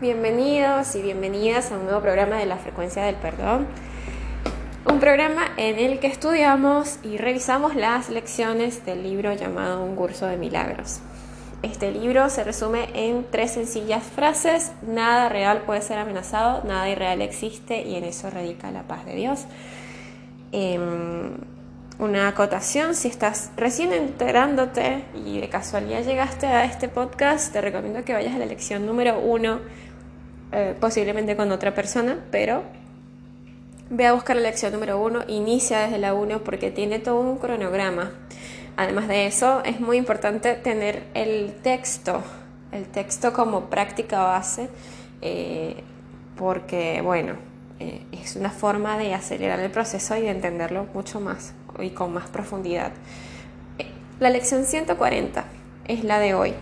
bienvenidos y bienvenidas a un nuevo programa de la frecuencia del perdón. Un programa en el que estudiamos y revisamos las lecciones del libro llamado Un curso de milagros. Este libro se resume en tres sencillas frases. Nada real puede ser amenazado, nada irreal existe y en eso radica la paz de Dios. Em, una acotación, si estás recién enterándote y de casualidad llegaste a este podcast, te recomiendo que vayas a la lección número uno, eh, posiblemente con otra persona, pero ve a buscar la lección número uno, inicia desde la uno porque tiene todo un cronograma. Además de eso, es muy importante tener el texto, el texto como práctica base, eh, porque, bueno, eh, es una forma de acelerar el proceso y de entenderlo mucho más y con más profundidad. Eh, la lección 140 es la de hoy.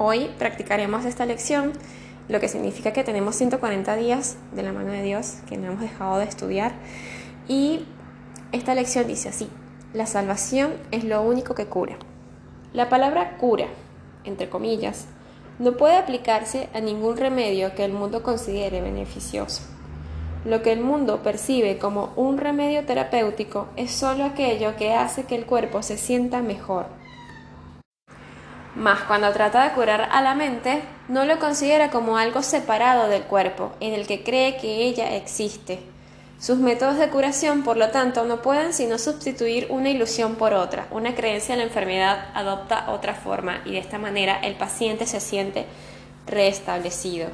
Hoy practicaremos esta lección, lo que significa que tenemos 140 días de la mano de Dios que no hemos dejado de estudiar. Y esta lección dice así, la salvación es lo único que cura. La palabra cura, entre comillas, no puede aplicarse a ningún remedio que el mundo considere beneficioso. Lo que el mundo percibe como un remedio terapéutico es solo aquello que hace que el cuerpo se sienta mejor. Mas cuando trata de curar a la mente, no lo considera como algo separado del cuerpo, en el que cree que ella existe. Sus métodos de curación, por lo tanto, no pueden sino sustituir una ilusión por otra. Una creencia en la enfermedad adopta otra forma y de esta manera el paciente se siente restablecido.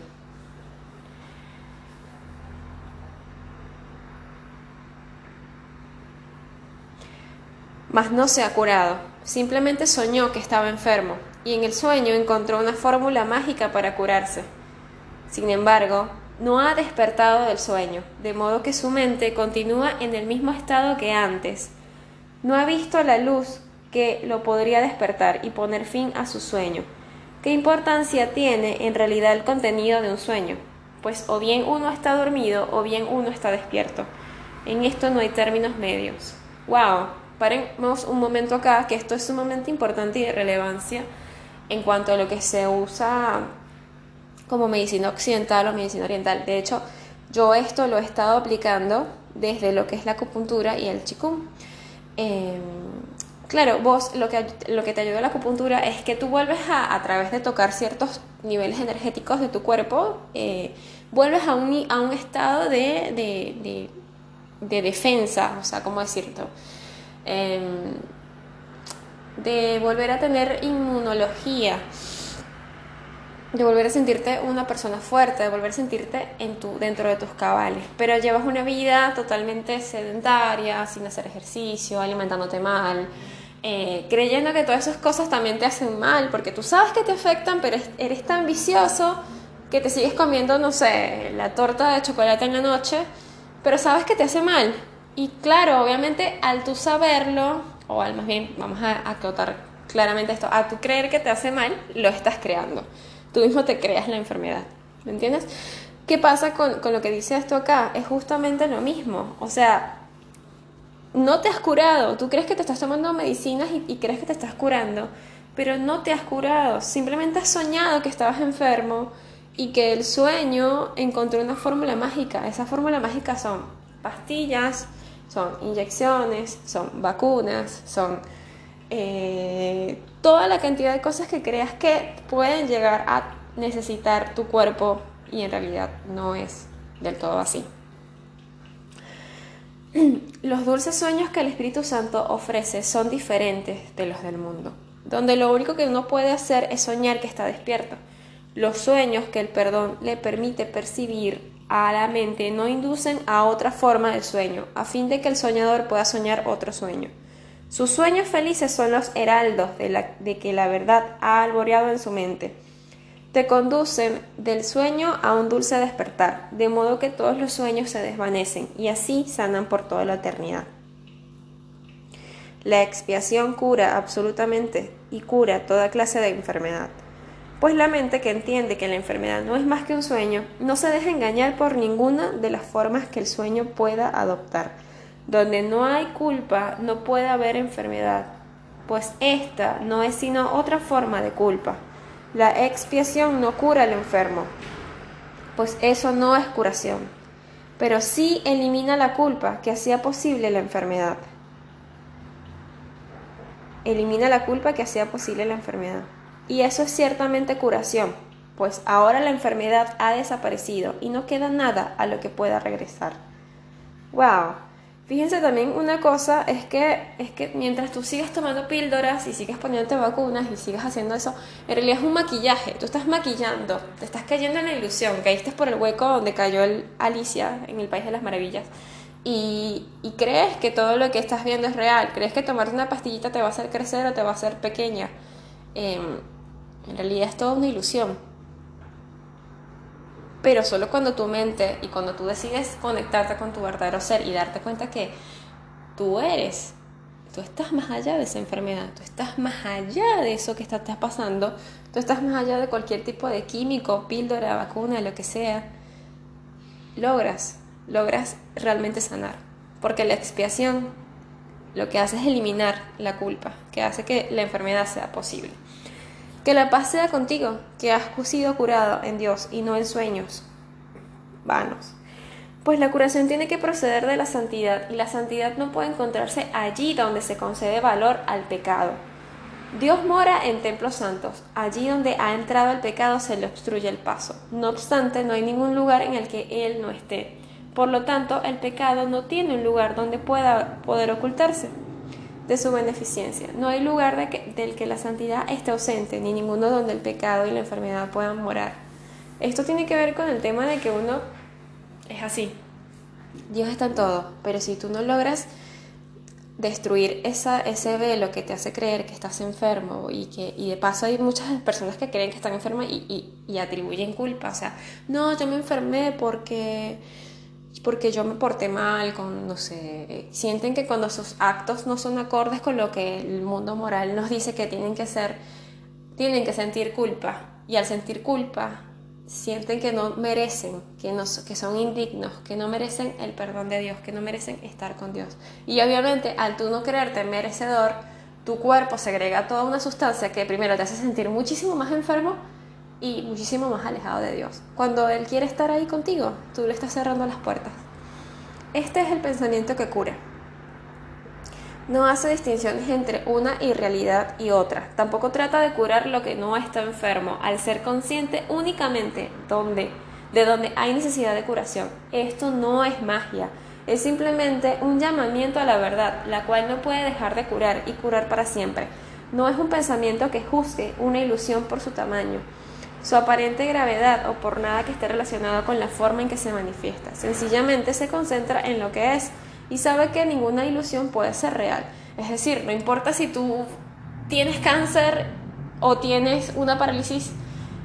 mas no se ha curado. Simplemente soñó que estaba enfermo y en el sueño encontró una fórmula mágica para curarse. Sin embargo, no ha despertado del sueño, de modo que su mente continúa en el mismo estado que antes. No ha visto la luz que lo podría despertar y poner fin a su sueño. ¿Qué importancia tiene en realidad el contenido de un sueño? Pues o bien uno está dormido o bien uno está despierto. En esto no hay términos medios. ¡Wow! paremos un momento acá, que esto es sumamente importante y de relevancia en cuanto a lo que se usa como medicina occidental o medicina oriental. De hecho, yo esto lo he estado aplicando desde lo que es la acupuntura y el chikung. Em, claro, vos lo que, lo que te ayuda a la acupuntura es que tú vuelves a, a través de tocar ciertos niveles energéticos de tu cuerpo, eh, vuelves a un, a un estado de, de, de, de defensa, o sea, ¿cómo decirlo? Em, de volver a tener inmunología, de volver a sentirte una persona fuerte, de volver a sentirte en tu, dentro de tus cabales. Pero llevas una vida totalmente sedentaria, sin hacer ejercicio, alimentándote mal, eh, creyendo que todas esas cosas también te hacen mal, porque tú sabes que te afectan, pero eres tan vicioso que te sigues comiendo, no sé, la torta de chocolate en la noche, pero sabes que te hace mal. Y claro, obviamente al tú saberlo, o más bien, vamos a acotar claramente esto, a tú creer que te hace mal, lo estás creando. Tú mismo te creas la enfermedad. ¿Me entiendes? ¿Qué pasa con, lo que dice esto acá? Es justamente lo mismo. O sea, no te has curado. Tú crees que te estás tomando medicinas y, y crees que te estás curando, pero no te has curado. Simplemente has soñado que estabas enfermo y que el sueño encontró una fórmula mágica. Esa fórmula mágica son pastillas, son inyecciones, son vacunas, son eh, toda la cantidad de cosas que creas que pueden llegar a necesitar tu cuerpo y en realidad no es del todo así. Los dulces sueños que el Espíritu Santo ofrece son diferentes de los del mundo, donde lo único que uno puede hacer es soñar que está despierto. Los sueños que el perdón le permite percibir a la mente no inducen a otra forma del sueño, a fin de que el soñador pueda soñar otro sueño. Sus sueños felices son los heraldos de, la, de que la verdad ha alboreado en su mente. Te conducen del sueño a un dulce despertar, de modo que todos los sueños se desvanecen y así sanan por toda la eternidad. La expiación cura absolutamente y cura toda clase de enfermedad pues la mente que entiende que la enfermedad no es más que un sueño, no se deja engañar por ninguna de las formas que el sueño pueda adoptar. Donde no hay culpa, no puede haber enfermedad, pues esta no es sino otra forma de culpa. La expiación no cura al enfermo, pues eso no es curación, pero sí elimina la culpa que hacía posible la enfermedad. Elimina la culpa que hacía posible la enfermedad. Y eso es ciertamente curación, pues ahora la enfermedad ha desaparecido y no queda nada a lo que pueda regresar. ¡Wow! Fíjense también una cosa, es que, es que mientras tú sigues tomando píldoras y sigues poniéndote vacunas y sigues haciendo eso, en realidad es un maquillaje, tú estás maquillando, te estás cayendo en la ilusión, caíste por el hueco donde cayó Alicia en el País de las Maravillas y, crees que todo lo que estás viendo es real, crees que tomarte una pastillita te va a hacer crecer o te va a hacer pequeña. Em, en realidad es toda una ilusión pero solo cuando tu mente y cuando tú decides conectarte con tu verdadero ser y darte cuenta que tú eres, tú estás más allá de esa enfermedad, tú estás más allá de eso que está, pasando, tú estás más allá de cualquier tipo de químico, píldora, vacuna, lo que sea, logras, logras realmente sanar, porque la expiación lo que hace es eliminar la culpa, que hace que la enfermedad sea posible. Que la paz sea contigo, que has sido curado en Dios y no en sueños vanos. Pues la curación tiene que proceder de la santidad y la santidad no puede encontrarse allí donde se concede valor al pecado. Dios mora en templos santos, allí donde ha entrado el pecado se le obstruye el paso. No obstante, no hay ningún lugar en el que Él no esté. Por lo tanto, el pecado no tiene un lugar donde pueda poder ocultarse de su beneficencia. No hay lugar del que la santidad esté ausente, ni ninguno donde el pecado y la enfermedad puedan morar. Esto tiene que ver con el tema de que uno es así. Dios está en todo, pero si tú no logras destruir esa, ese velo que te hace creer que estás enfermo y que y de paso hay muchas personas que creen que están enfermas y, y atribuyen culpa, o sea, no, yo me enfermé porque porque yo me porté mal, con, no sienten que cuando sus actos no son acordes con lo que el mundo moral nos dice que tienen que ser, tienen que sentir culpa. Y al sentir culpa, sienten que no merecen, que, no, que son indignos, que no merecen el perdón de Dios, que no merecen estar con Dios. Y obviamente, al tú no creerte merecedor, tu cuerpo segrega toda una sustancia que primero te hace sentir muchísimo más enfermo y muchísimo más alejado de Dios. Cuando Él quiere estar ahí contigo, tú le estás cerrando las puertas. Este es el pensamiento que cura. No hace distinciones entre una irrealidad y otra. Tampoco trata de curar lo que no está enfermo, al ser consciente únicamente donde, de donde hay necesidad de curación. Esto no es magia, es simplemente un llamamiento a la verdad, la cual no puede dejar de curar y curar para siempre. No es un pensamiento que juzgue una ilusión por su tamaño su aparente gravedad o por nada que esté relacionado con la forma en que se manifiesta. Sencillamente se concentra en lo que es y sabe que ninguna ilusión puede ser real. Es decir, no importa si tú tienes cáncer o tienes una parálisis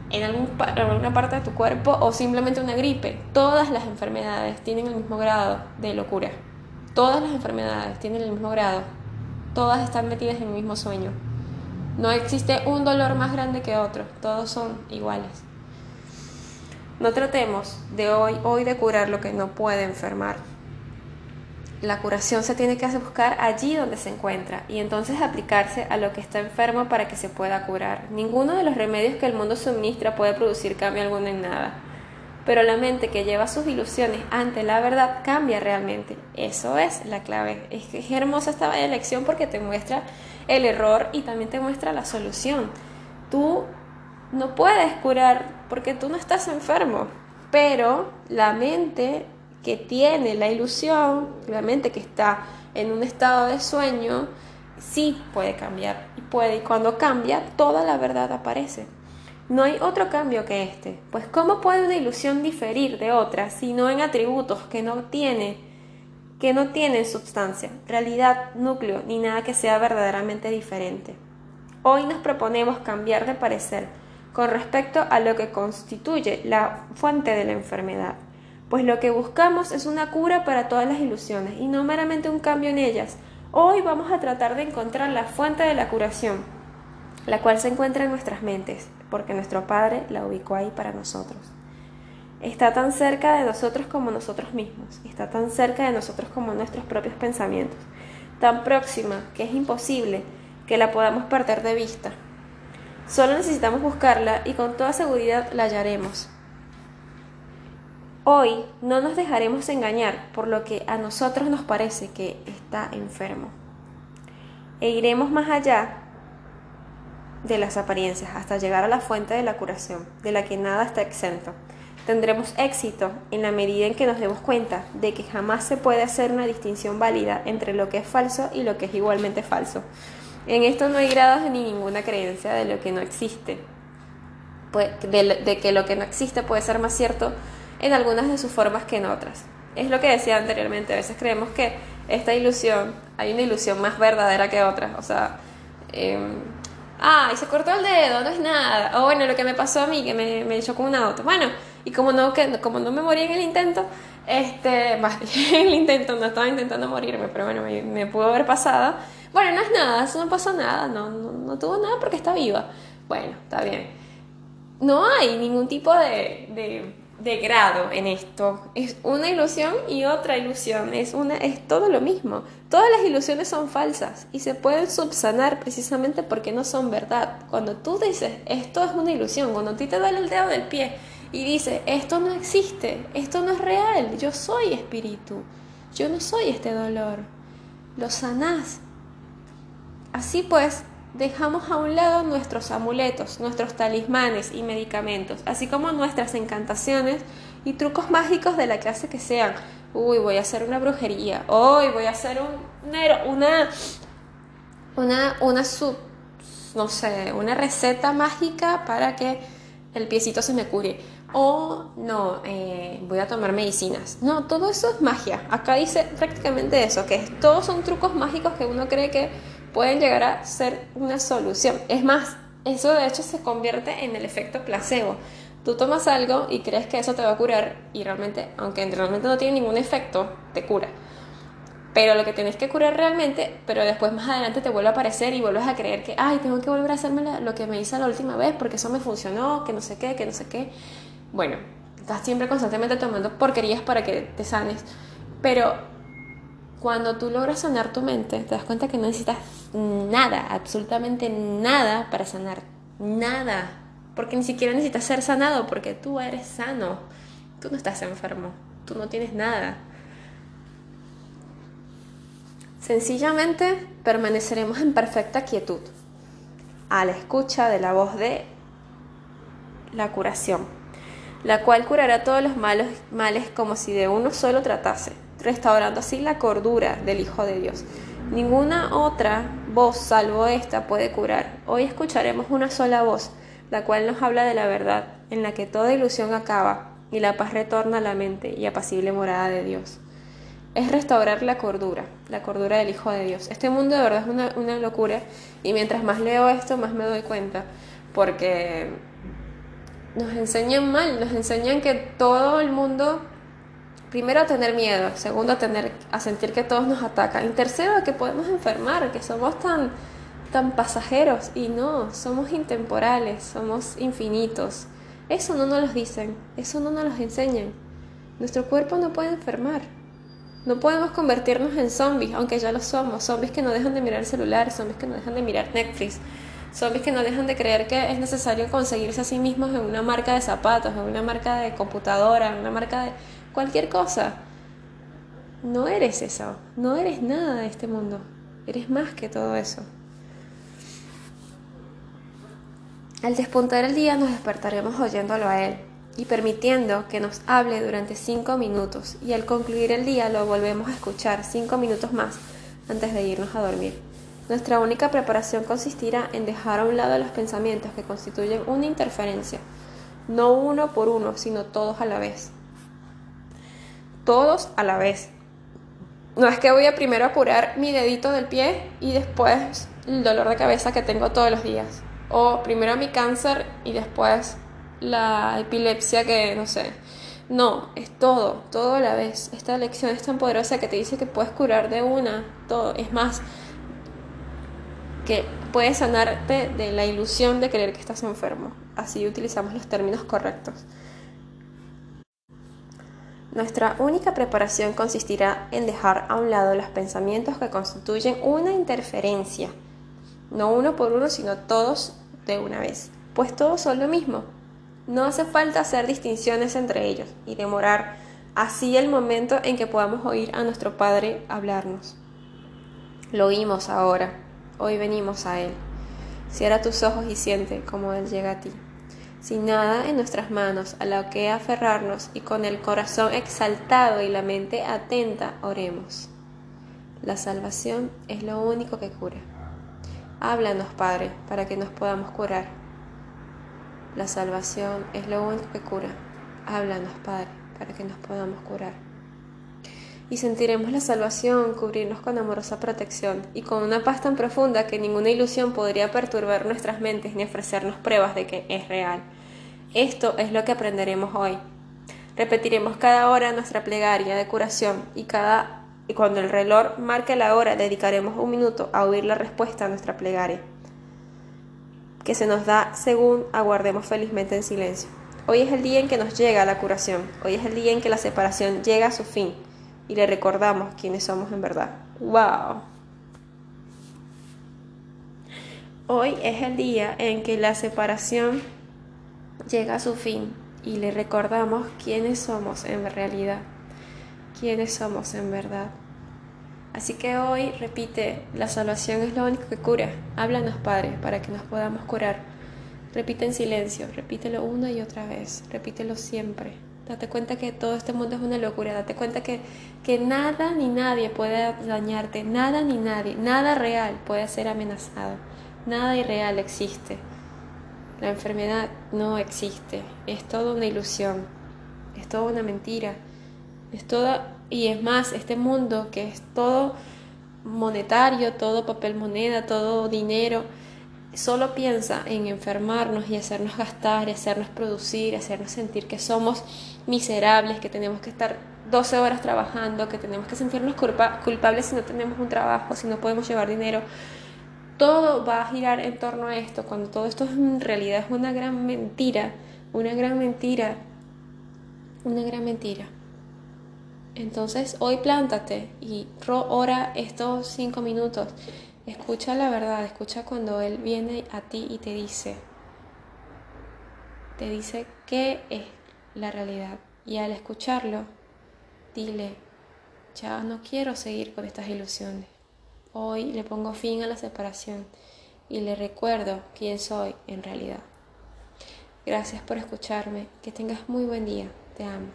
en, alguna parte de tu cuerpo o simplemente una gripe, todas las enfermedades tienen el mismo grado de locura. Todas las enfermedades tienen el mismo grado. Todas están metidas en el mismo sueño. No existe un dolor más grande que otro, todos son iguales. No tratemos de hoy, hoy de curar lo que no puede enfermar. La curación se tiene que buscar allí donde se encuentra y entonces aplicarse a lo que está enfermo para que se pueda curar. Ninguno de los remedios que el mundo suministra puede producir cambio alguno en nada. Pero la mente que lleva sus ilusiones ante la verdad cambia realmente. Eso es la clave. Es, es hermosa esta lección porque te muestra el error y también te muestra la solución. Tú no puedes curar porque tú no estás enfermo, pero la mente que tiene la ilusión, la mente que está en un estado de sueño, sí puede cambiar y puede y cuando cambia toda la verdad aparece. No hay otro cambio que este, pues ¿cómo puede una ilusión diferir de otra si no en atributos que no tiene que no tienen sustancia, realidad, núcleo, ni nada que sea verdaderamente diferente. Hoy nos proponemos cambiar de parecer con respecto a lo que constituye la fuente de la enfermedad, pues lo que buscamos es una cura para todas las ilusiones y no meramente un cambio en ellas. Hoy vamos a tratar de encontrar la fuente de la curación, la cual se encuentra en nuestras mentes, porque nuestro Padre la ubicó ahí para nosotros. Está tan cerca de nosotros como nosotros mismos, está tan cerca de nosotros como nuestros propios pensamientos, tan próxima que es imposible que la podamos perder de vista. Solo necesitamos buscarla y con toda seguridad la hallaremos. Hoy no nos dejaremos engañar por lo que a nosotros nos parece que está enfermo. E iremos más allá de las apariencias hasta llegar a la fuente de la curación, de la que nada está exento. Tendremos éxito en la medida en que nos demos cuenta de que jamás se puede hacer una distinción válida entre lo que es falso y lo que es igualmente falso. En esto no hay grados ni ninguna creencia de lo que no existe, de, que lo que no existe puede ser más cierto en algunas de sus formas que en otras. Es lo que decía anteriormente, a veces creemos que esta ilusión, hay una ilusión más verdadera que otra, o sea, eh, ah, y se cortó el dedo, no es nada, o bueno, lo que me pasó a mí, que me, me chocó un auto, bueno, y como no, que, como no me morí en el intento, este, en el intento, no estaba intentando morirme, pero bueno, me, pudo haber pasado. Bueno, no es nada, eso no pasó nada, no, no, tuvo nada porque está viva. Bueno, está bien. No hay ningún tipo de, de, grado en esto. Es una ilusión y otra ilusión. Es, una, es todo lo mismo. Todas las ilusiones son falsas y se pueden subsanar precisamente porque no son verdad. Cuando tú dices esto es una ilusión, cuando a ti te duele el dedo del pie y dice, esto no existe, esto no es real, yo soy espíritu, yo no soy este dolor, lo sanás. Así pues, dejamos a un lado nuestros amuletos, nuestros talismanes y medicamentos, así como nuestras encantaciones y trucos mágicos de la clase que sean. Uy, voy a hacer una brujería. Hoy voy a hacer un, una, una, una sub, no sé, una receta mágica para que el piecito se me cure o no, eh, voy a tomar medicinas. No, todo eso es magia. Acá dice prácticamente eso, que todos son trucos mágicos que uno cree que pueden llegar a ser una solución. Es más, eso de hecho se convierte en el efecto placebo. Tú tomas algo y crees que eso te va a curar y realmente, aunque realmente no tiene ningún efecto, te cura. Pero lo que tienes que curar realmente, pero después más adelante te vuelve a aparecer y vuelves a creer que, ay, tengo que volver a hacerme lo que me hice la última vez porque eso me funcionó, que no sé qué, que no sé qué bueno, estás siempre constantemente tomando porquerías para que te sanes, pero cuando tú logras sanar tu mente, te das cuenta que no necesitas nada, absolutamente nada para sanar, nada, porque ni siquiera necesitas ser sanado, porque tú eres sano, tú no estás enfermo, tú no tienes nada. Sencillamente permaneceremos en perfecta quietud, a la escucha de la voz de la curación la cual curará todos los malos, males como si de uno solo tratase, restaurando así la cordura del Hijo de Dios. Ninguna otra voz salvo esta puede curar. Hoy escucharemos una sola voz, la cual nos habla de la verdad, en la que toda ilusión acaba y la paz retorna a la mente y apacible morada de Dios. Es restaurar la cordura, la cordura del Hijo de Dios. Este mundo de verdad es una, una locura y mientras más leo esto, más me doy cuenta, porque nos enseñan mal, nos enseñan que todo el mundo, primero a tener miedo, segundo a, tener, a sentir que todos nos atacan, y tercero a que podemos enfermar, que somos tan, tan pasajeros, y no, somos intemporales, somos infinitos. Eso no nos lo dicen, eso no nos lo enseñan. Nuestro cuerpo no puede enfermar. No podemos convertirnos en zombies, aunque ya lo somos. Zombies que no dejan de mirar el celular, zombies que no dejan de mirar Netflix, zombies que no dejan de creer que es necesario conseguirse a sí mismos en una marca de zapatos, en una marca de computadora, en una marca de cualquier cosa. No eres eso, no eres nada de este mundo, eres más que todo eso. Al despuntar el día nos despertaremos oyéndolo a Él y permitiendo que nos hable durante cinco minutos y al concluir el día lo volvemos a escuchar cinco minutos más antes de irnos a dormir. Nuestra única preparación consistirá en dejar a un lado los pensamientos que constituyen una interferencia, no uno por uno, sino todos a la vez. Todos a la vez. No es que voy a primero a curar mi dedito del pie y después el dolor de cabeza que tengo todos los días. O primero mi cáncer y después la epilepsia que no sé. No, es todo, todo a la vez. Esta lección es tan poderosa que te dice que puedes curar de una, todo. Es más, que puede sanarte de la ilusión de creer que estás enfermo. Así utilizamos los términos correctos. Nuestra única preparación consistirá en dejar a un lado los pensamientos que constituyen una interferencia, no uno por uno, sino todos de una vez, pues todos son lo mismo. No hace falta hacer distinciones entre ellos y demorar así el momento en que podamos oír a nuestro Padre hablarnos. Lo oímos ahora, hoy venimos a Él. Cierra tus ojos y siente cómo Él llega a ti. Sin nada en nuestras manos a lo que aferrarnos y con el corazón exaltado y la mente atenta, oremos. La salvación es lo único que cura. Háblanos, Padre, para que nos podamos curar. La salvación es lo único que cura. Háblanos, Padre, para que nos podamos curar y sentiremos la salvación cubrirnos con amorosa protección y con una paz tan profunda que ninguna ilusión podría perturbar nuestras mentes ni ofrecernos pruebas de que es real. Esto es lo que aprenderemos hoy. Repetiremos cada hora nuestra plegaria de curación y cada y cuando el reloj marque la hora dedicaremos un minuto a oír la respuesta a nuestra plegaria, que se nos da según aguardemos felizmente en silencio. Hoy es el día en que nos llega la curación, hoy es el día en que la separación llega a su fin y le recordamos quiénes somos en verdad. ¡Wow! Hoy es el día en que la separación llega a su fin y le recordamos quiénes somos en realidad, quiénes somos en verdad. Así que hoy repite, la salvación es lo único que cura. Háblanos, Padre, para que nos podamos curar. Repite en silencio, repítelo una y otra vez, repítelo siempre. Date cuenta que todo este mundo es una locura. Date cuenta que, que nada ni nadie puede dañarte. Nada ni nadie. Nada real puede ser amenazado. Nada irreal existe. La enfermedad no existe. Es toda una ilusión. Es toda una mentira. Es toda, y es más, este mundo que es todo monetario, todo papel moneda, todo dinero, solo piensa en enfermarnos y hacernos gastar y hacernos producir, hacernos sentir que somos miserables, que tenemos que estar 12 horas trabajando, que tenemos que sentirnos culpables si no tenemos un trabajo, si no podemos llevar dinero. Todo va a girar en torno a esto, cuando todo esto en realidad es una gran mentira, una gran mentira, una gran mentira. Entonces hoy plántate y ora estos cinco minutos Escucha la verdad, escucha cuando Él viene a ti y te dice, te dice qué es la realidad. Y al escucharlo, dile, ya no quiero seguir con estas ilusiones. Hoy le pongo fin a la separación y le recuerdo quién soy en realidad. Gracias por escucharme. Que tengas muy buen día. Te amo.